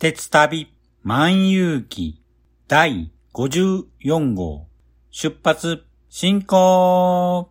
鉄旅万有記第54号。出発進行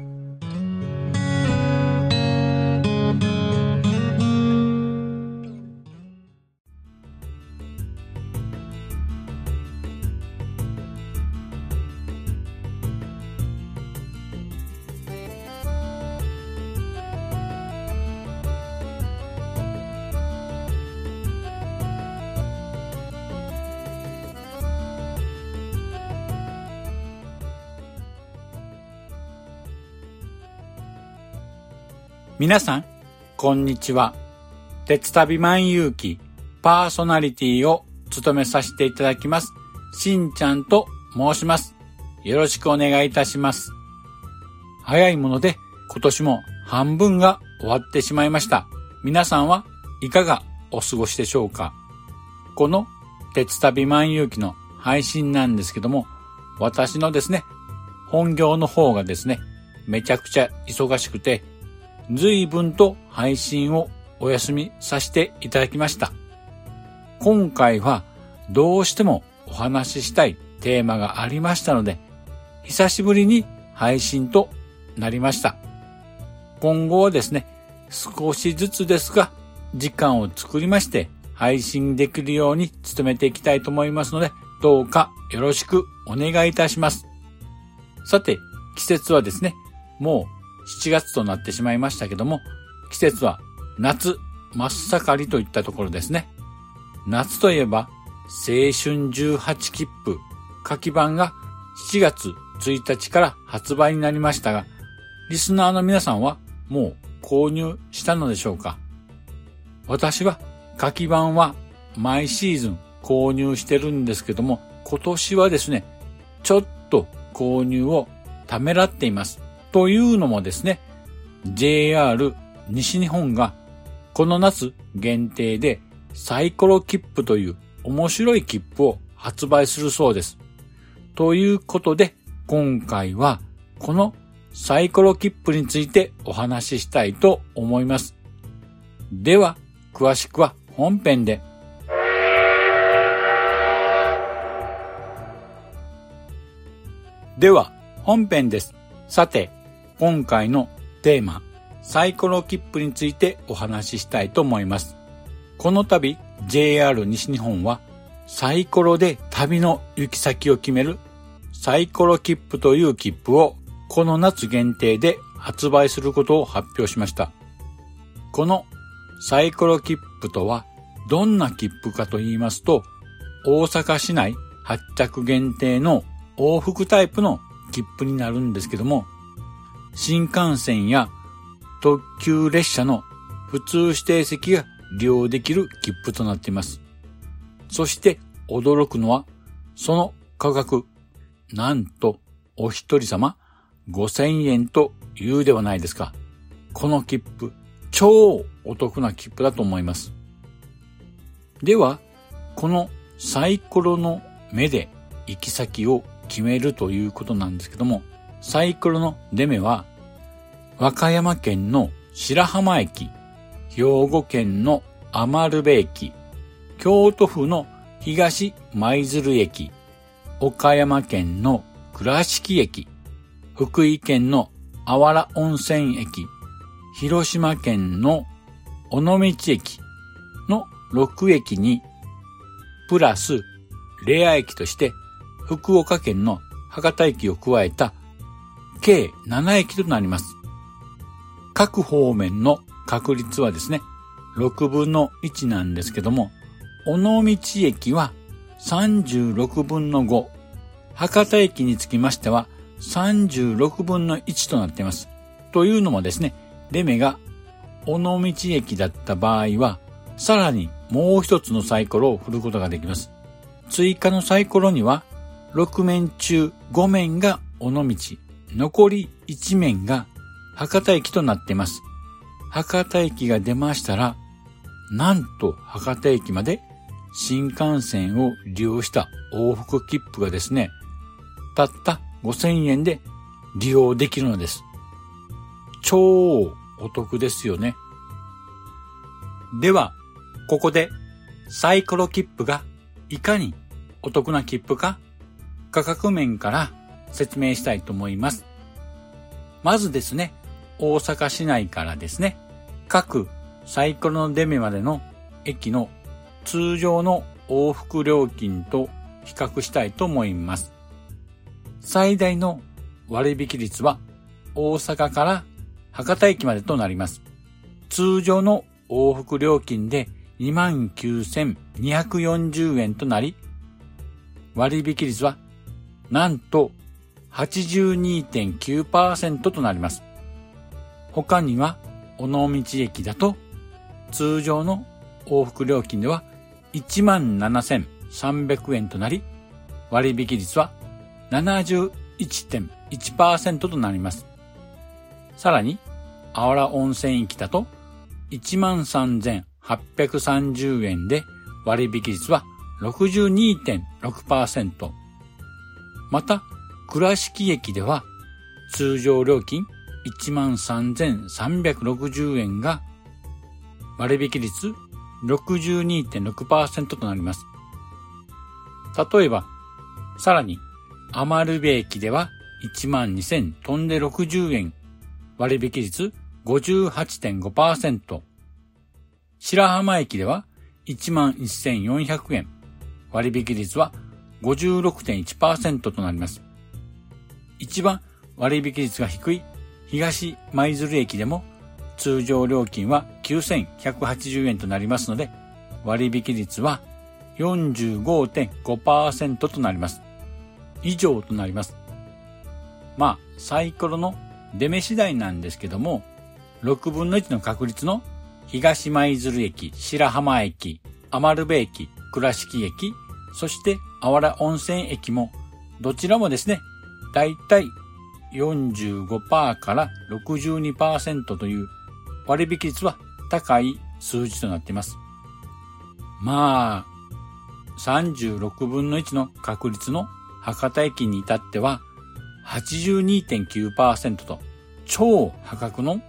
皆さん、こんにちは。鉄旅万有記パーソナリティを務めさせていただきます。しんちゃんと申します。よろしくお願いいたします。早いもので今年も半分が終わってしまいました。皆さんはいかがお過ごしでしょうか？この鉄旅万有記の配信なんですけども、私のですね、本業の方がですね、めちゃくちゃ忙しくて、随分と配信をお休みさせていただきました。今回はどうしてもお話ししたいテーマがありましたので、久しぶりに配信となりました。今後はですね、少しずつですが、時間を作りまして、配信できるように努めていきたいと思いますので、どうかよろしくお願いいたします。さて、季節はですね、もう7月となってしまいましたけども、季節は夏真っ盛りといったところですね。夏といえば、青春18切符、書き版が7月1日から発売になりましたが、リスナーの皆さんはもう購入したのでしょうか？私は書き版は毎シーズン購入してるんですけども、今年はですね、ちょっと購入をためらっています。というのもですね、JR 西日本がこの夏限定でサイコロ切符という面白い切符を発売するそうです。ということで、今回はこのサイコロ切符についてお話ししたいと思います。では、詳しくは本編で。では、本編です。さて、今回のテーマ、サイコロ切符についてお話ししたいと思います。この度、JR 西日本は、サイコロで旅の行き先を決めるサイコロ切符という切符をこの夏限定で発売することを発表しました。このサイコロ切符とはどんな切符かと言いますと、大阪市内発着限定の往復タイプの切符になるんですけども、新幹線や特急列車の普通指定席が利用できる切符となっています。そして驚くのは、その価格、なんとお一人様5000円と言うではないですか。この切符、超お得な切符だと思います。では、このサイコロの目で行き先を決めるということなんですけども、サイコロの出目は、和歌山県の白浜駅、兵庫県の余部駅、京都府の東舞鶴駅、岡山県の倉敷駅、福井県のあわら温泉駅、広島県の尾道駅の6駅に、プラスレア駅として福岡県の博多駅を加えた計7駅となります。各方面の確率はですね、6分の1なんですけども、尾道駅は36分の5、博多駅につきましては36分の1となっています。というのもですね、レメが尾道駅だった場合は、さらにもう一つのサイコロを振ることができます。追加のサイコロには、6面中5面が尾道、残り1面が博多駅となっています。博多駅が出ましたら、なんと博多駅まで新幹線を利用した往復切符がですね、たった5000円で利用できるのです。超お得ですよね。では、ここでサイコロ切符がいかにお得な切符か価格面から説明したいと思います。まずですね、大阪市内からですね、各サイコロの出目までの駅の通常の往復料金と比較したいと思います。最大の割引率は大阪から博多駅までとなります。通常の往復料金で29,240円となり、割引率はなんと82.9%となります。他には、尾道駅だと通常の往復料金では17,300円となり、割引率は71.1%となります。さらに、あわら温泉駅だと13,830円で割引率は62.6%。また、倉敷駅では通常料金13,360円が割引率62.6%となります。例えば、さらに余部駅では12,000飛んで60円、割引率58.5%。白浜駅では11,400円、割引率は56.1%となります。一番割引率が低い東舞鶴駅でも通常料金は9180円となりますので、割引率は45.5%となります。以上となります。まあ、サイコロの出目次第なんですけども、6分の1の確率の東舞鶴駅、白浜駅、余部駅、倉敷駅、そしてあわら温泉駅も、どちらもですね、だいたい45%から62%という割引率は高い数字となっています。まあ、36分の1の確率の博多駅に至っては82.9%と超破格の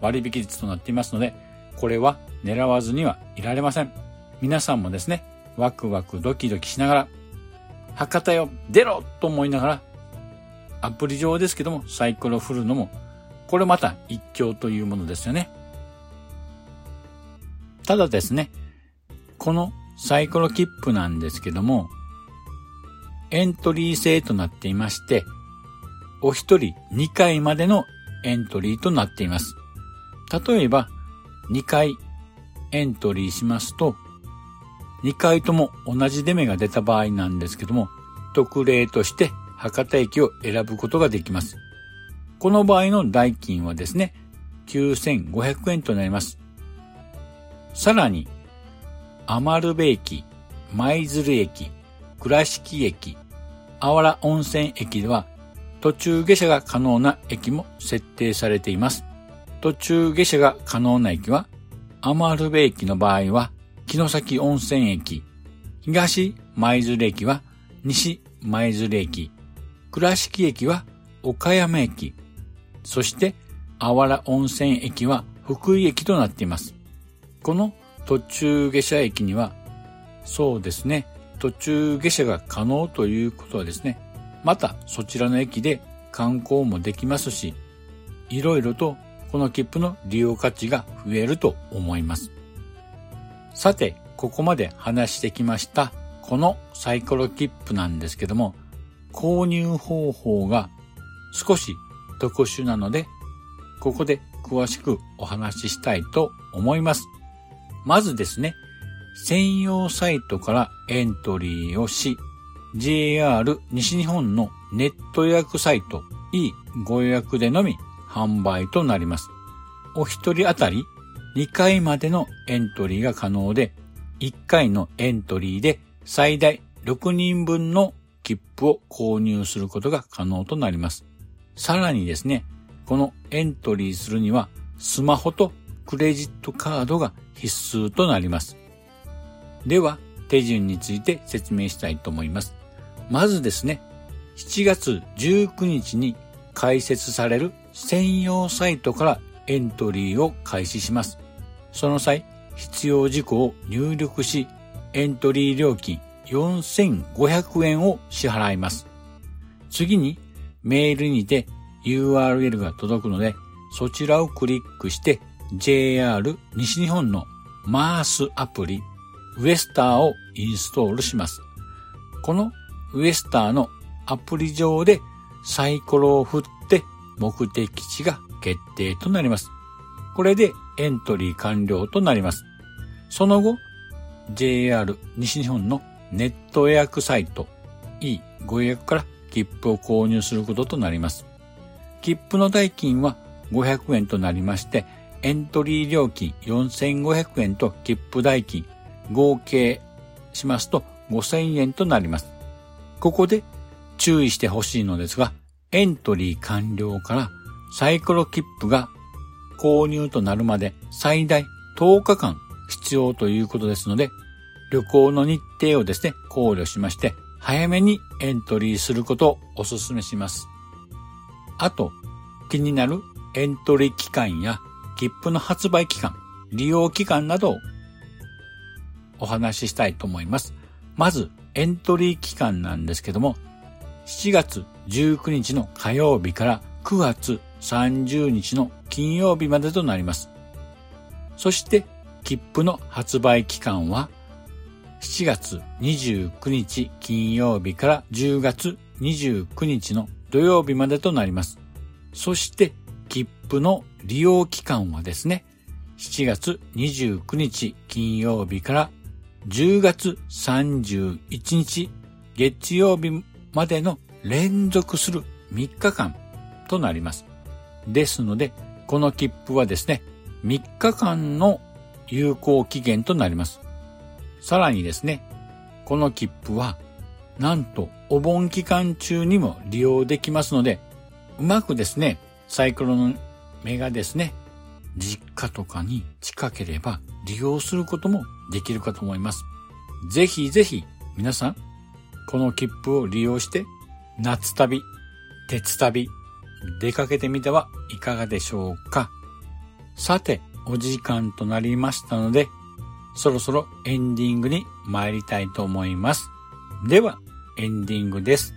割引率となっていますので、これは狙わずにはいられません。皆さんもですね、ワクワクドキドキしながら、博多よ出ろと思いながら、アプリ上ですけどもサイコロ振るのも、これまた一興というものですよね。ただですね、このサイコロ切符なんですけども、エントリー制となっていまして、お一人2回までのエントリーとなっています。例えば、2回エントリーしますと、2回とも同じ出目が出た場合なんですけども、特例として博多駅を選ぶことができます。この場合の代金はですね、9500円となります。さらに、余部駅、舞鶴駅、倉敷駅、あわら温泉駅では途中下車が可能な駅も設定されています。途中下車が可能な駅は、余部駅の場合は、城崎温泉駅、東舞鶴駅は西舞鶴駅、倉敷駅は岡山駅、そしてあわら温泉駅は福井駅となっています。この途中下車駅には、そうですね、途中下車が可能ということはですね、またそちらの駅で観光もできますし、いろいろとこの切符の利用価値が増えると思います。さて、ここまで話してきましたこのサイコロ切符なんですけども、購入方法が少し特殊なので、ここで詳しくお話ししたいと思います。まずですね、専用サイトからエントリーをし、JR 西日本のネット予約サイト E ご予約でのみ販売となります。お一人当たり2回までのエントリーが可能で、1回のエントリーで最大6人分の切符を購入することが可能となります。さらにですね、このエントリーするにはスマホとクレジットカードが必須となります。では、手順について説明したいと思います。まずですね、7月19日に開設される専用サイトからエントリーを開始します。その際、必要事項を入力し、エントリー料金4500円を支払います。次に、メールにて URL が届くので、そちらをクリックして JR 西日本のマースアプリウエスターをインストールします。このウエスターのアプリ上でサイコロを振って目的地が決定となります。これでエントリー完了となります。その後、JR 西日本のネット予約サイト E ご予約から切符を購入することとなります。切符の代金は500円となりまして、エントリー料金4500円と切符代金合計しますと5000円となります。ここで注意してほしいのですが、エントリー完了からサイクロ切符が購入となるまで最大10日間必要ということですので、旅行の日程をですね、考慮しまして、早めにエントリーすることをお勧めします。あと、気になるエントリー期間や切符の発売期間、利用期間などをお話ししたいと思います。まず、エントリー期間なんですけども、7月19日の火曜日から9月30日の金曜日までとなります。そして、切符の発売期間は、7月29日金曜日から10月29日の土曜日までとなります。そして、切符の利用期間はですね、7月29日金曜日から10月31日月曜日までの連続する3日間となります。ですので、この切符はですね、3日間の有効期限となります。さらにですね、この切符は、なんとお盆期間中にも利用できますので、うまくですね、サイクロの目がですね、実家とかに近ければ利用することもできるかと思います。ぜひぜひ皆さん、この切符を利用して夏旅、鉄旅、出かけてみてはいかがでしょうか。さて、お時間となりましたので、そろそろエンディングに参りたいと思います。では、エンディングです。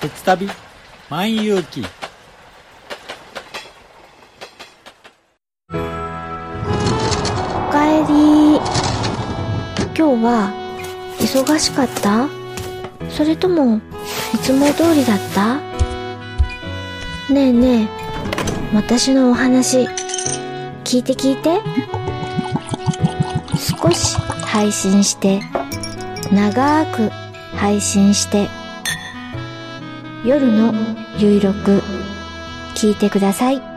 鉄旅万有記今日は忙しかった？それともいつも通りだった？ねえねえ私のお話聞いて聞いて。少し配信して、長く配信して、夜のゆいろく聞いてください。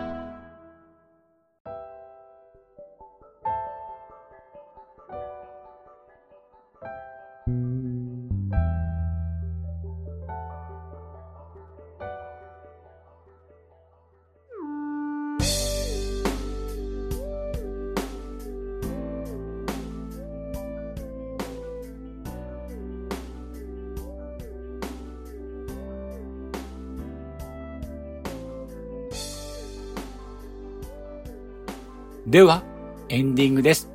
では、エンディングです。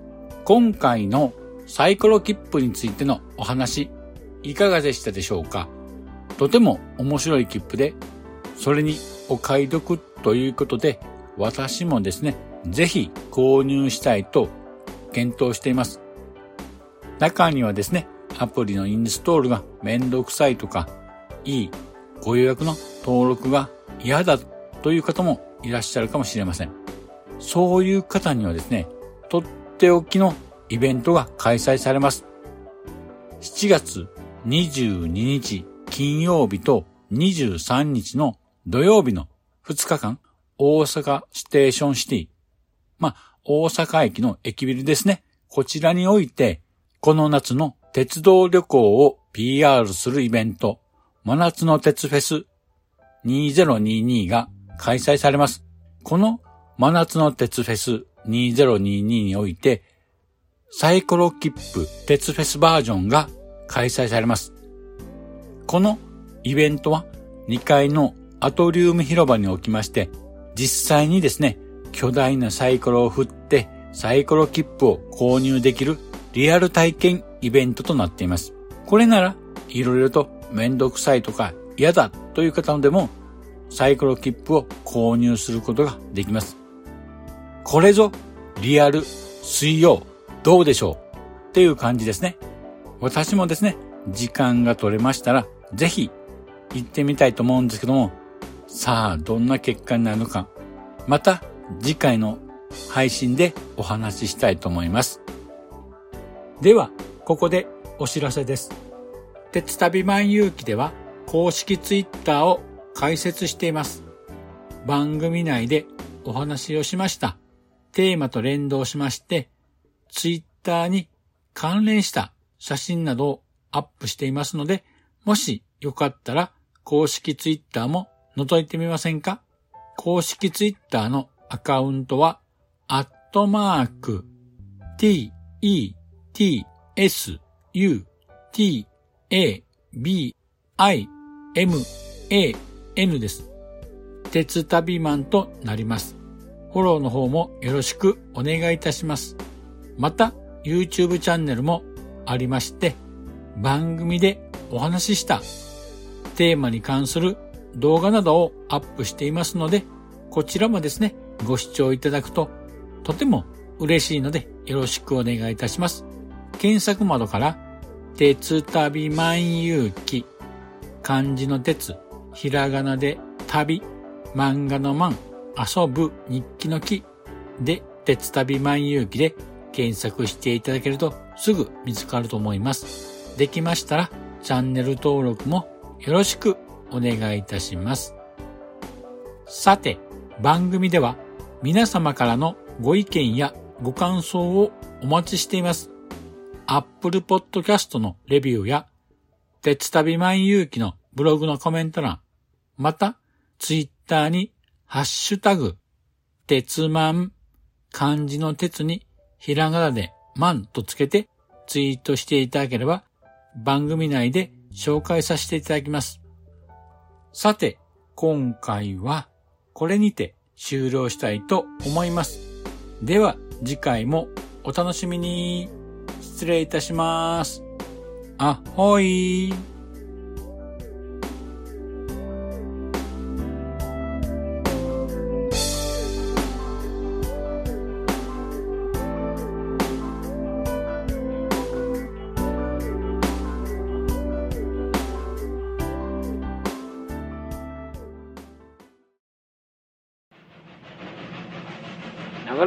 今回のサイコロ切符についてのお話、いかがでしたでしょうか？とても面白い切符で、それにお買い得ということで、私もですね、ぜひ購入したいと検討しています。中にはですね、アプリのインストールがめんどくさいとか、いいご予約の登録が嫌だという方もいらっしゃるかもしれません。そういう方にはですね、とっておきのイベントが開催されます。7月22日金曜日と23日の土曜日の2日間、大阪ステーションシティ。まあ、大阪駅の駅ビルですね。こちらにおいて、この夏の鉄道旅行を PR するイベント、真夏の鉄フェス2022が開催されます。この真夏の鉄フェス2022において、サイコロ切符鉄フェスバージョンが開催されます。このイベントは2階のアトリウム広場におきまして、実際にですね、巨大なサイコロを振ってサイコロ切符を購入できるリアル体験イベントとなっています。これなら、いろいろとめんどくさいとか嫌だという方でも、サイコロ切符を購入することができます。これぞリアル水曜どうでしょう？っていう感じですね。私もですね、時間が取れましたら、ぜひ行ってみたいと思うんですけども、さあ、どんな結果になるのか、また次回の配信でお話ししたいと思います。では、ここでお知らせです。鉄旅万有記では公式ツイッターを開設しています。番組内でお話をしましたテーマと連動しまして、ツイッターに関連した写真などをアップしていますので、もしよかったら公式ツイッターも覗いてみませんか？公式ツイッターのアカウントは、アットマーク、t, e, t, s, u, t, a, b, i, m, a, n です。鉄旅マンとなります。フォローの方もよろしくお願いいたします。また、YouTube チャンネルもありまして、番組でお話ししたテーマに関する動画などをアップしていますので、こちらもですね、ご視聴いただくととても嬉しいのでよろしくお願いいたします。検索窓から、鉄旅万有記、漢字の鉄、ひらがなで旅、漫画の漫、遊ぶ日記の木で鉄旅万有記で検索していただけるとすぐ見つかると思います。できましたらチャンネル登録もよろしくお願いいたします。さて、番組では皆様からのご意見やご感想をお待ちしています。Apple Podcast のレビューや、鉄旅万有記のブログのコメント欄、また、Twitter にハッシュタグ、鉄マン、漢字の鉄にひらがなでマンとつけてツイートしていただければ番組内で紹介させていただきます。さて、今回はこれにて終了したいと思います。では次回もお楽しみに。失礼いたします。あほい